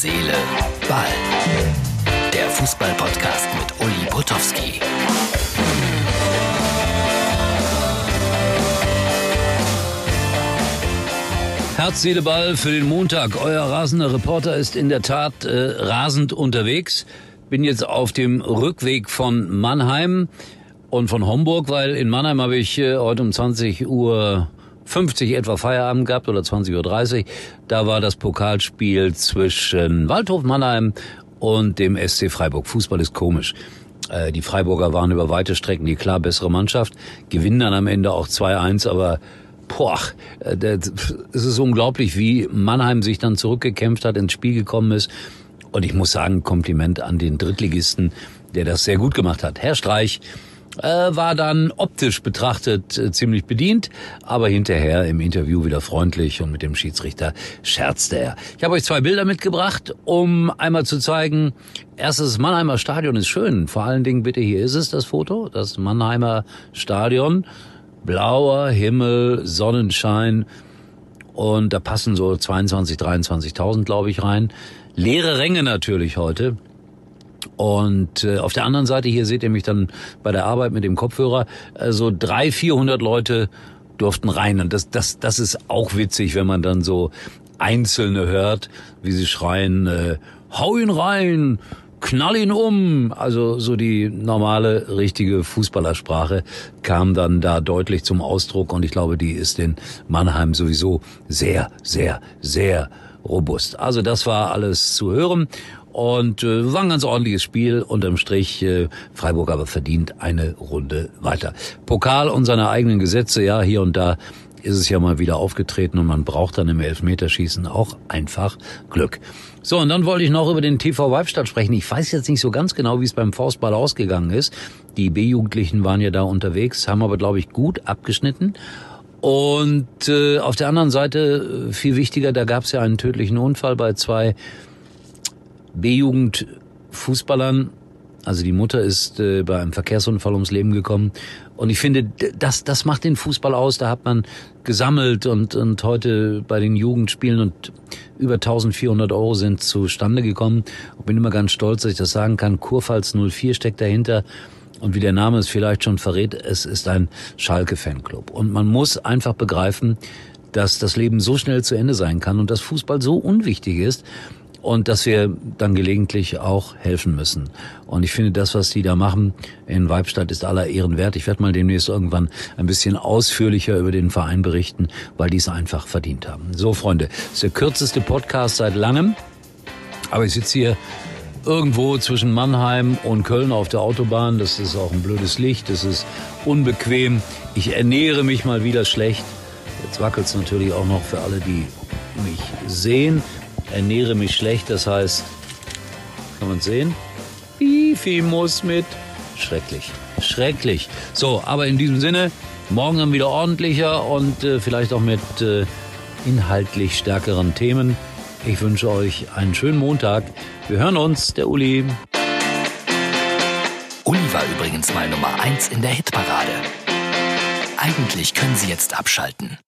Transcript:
Seele, Ball. Der Fußball-Podcast mit Uli Potowski. Herz, Seele, Ball für den Montag. Euer rasender Reporter ist in der Tat äh, rasend unterwegs. Bin jetzt auf dem Rückweg von Mannheim und von Homburg, weil in Mannheim habe ich äh, heute um 20 Uhr 50 etwa Feierabend gehabt oder 20.30 Uhr. Da war das Pokalspiel zwischen Waldhof Mannheim und dem SC Freiburg. Fußball ist komisch. Äh, die Freiburger waren über weite Strecken die klar bessere Mannschaft, gewinnen dann am Ende auch 2-1, aber boah, äh, es ist unglaublich, wie Mannheim sich dann zurückgekämpft hat, ins Spiel gekommen ist. Und ich muss sagen, Kompliment an den Drittligisten, der das sehr gut gemacht hat. Herr Streich, äh, war dann optisch betrachtet äh, ziemlich bedient, aber hinterher im Interview wieder freundlich und mit dem Schiedsrichter scherzte er. Ich habe euch zwei Bilder mitgebracht, um einmal zu zeigen, erstes Mannheimer Stadion ist schön. Vor allen Dingen bitte, hier ist es das Foto, das Mannheimer Stadion. Blauer Himmel, Sonnenschein und da passen so 22, 23.000 glaube ich rein. Leere Ränge natürlich heute. Und äh, auf der anderen Seite, hier seht ihr mich dann bei der Arbeit mit dem Kopfhörer, äh, so drei, vierhundert Leute durften rein. Und das, das, das ist auch witzig, wenn man dann so Einzelne hört, wie sie schreien, äh, hau ihn rein, knall ihn um. Also so die normale, richtige Fußballersprache kam dann da deutlich zum Ausdruck. Und ich glaube, die ist in Mannheim sowieso sehr, sehr, sehr robust. Also das war alles zu hören. Und äh, war ein ganz ordentliches Spiel. Unterm Strich äh, Freiburg aber verdient eine Runde weiter. Pokal und seine eigenen Gesetze, ja, hier und da ist es ja mal wieder aufgetreten und man braucht dann im Elfmeterschießen auch einfach Glück. So, und dann wollte ich noch über den TV Weibstadt sprechen. Ich weiß jetzt nicht so ganz genau, wie es beim Faustball ausgegangen ist. Die B-Jugendlichen waren ja da unterwegs, haben aber, glaube ich, gut abgeschnitten. Und äh, auf der anderen Seite, äh, viel wichtiger, da gab es ja einen tödlichen Unfall bei zwei B-Jugend Fußballern. Also die Mutter ist äh, bei einem Verkehrsunfall ums Leben gekommen. Und ich finde, das, das macht den Fußball aus. Da hat man gesammelt und, und heute bei den Jugendspielen und über 1400 Euro sind zustande gekommen. Und bin immer ganz stolz, dass ich das sagen kann. Kurpfalz 04 steckt dahinter. Und wie der Name es vielleicht schon verrät, es ist ein Schalke-Fanclub. Und man muss einfach begreifen, dass das Leben so schnell zu Ende sein kann und dass Fußball so unwichtig ist, und dass wir dann gelegentlich auch helfen müssen. Und ich finde, das, was die da machen in Weibstadt, ist aller Ehren wert. Ich werde mal demnächst irgendwann ein bisschen ausführlicher über den Verein berichten, weil die es einfach verdient haben. So, Freunde, das ist der kürzeste Podcast seit langem, aber ich sitze hier irgendwo zwischen Mannheim und Köln auf der Autobahn. Das ist auch ein blödes Licht, das ist unbequem. Ich ernähre mich mal wieder schlecht. Jetzt wackelt es natürlich auch noch für alle, die mich sehen ernähre mich schlecht, das heißt, kann man sehen? Bifi muss mit. Schrecklich, schrecklich. So, aber in diesem Sinne, morgen dann wieder ordentlicher und äh, vielleicht auch mit äh, inhaltlich stärkeren Themen. Ich wünsche euch einen schönen Montag. Wir hören uns, der Uli. Uli war übrigens mal Nummer 1 in der Hitparade. Eigentlich können Sie jetzt abschalten.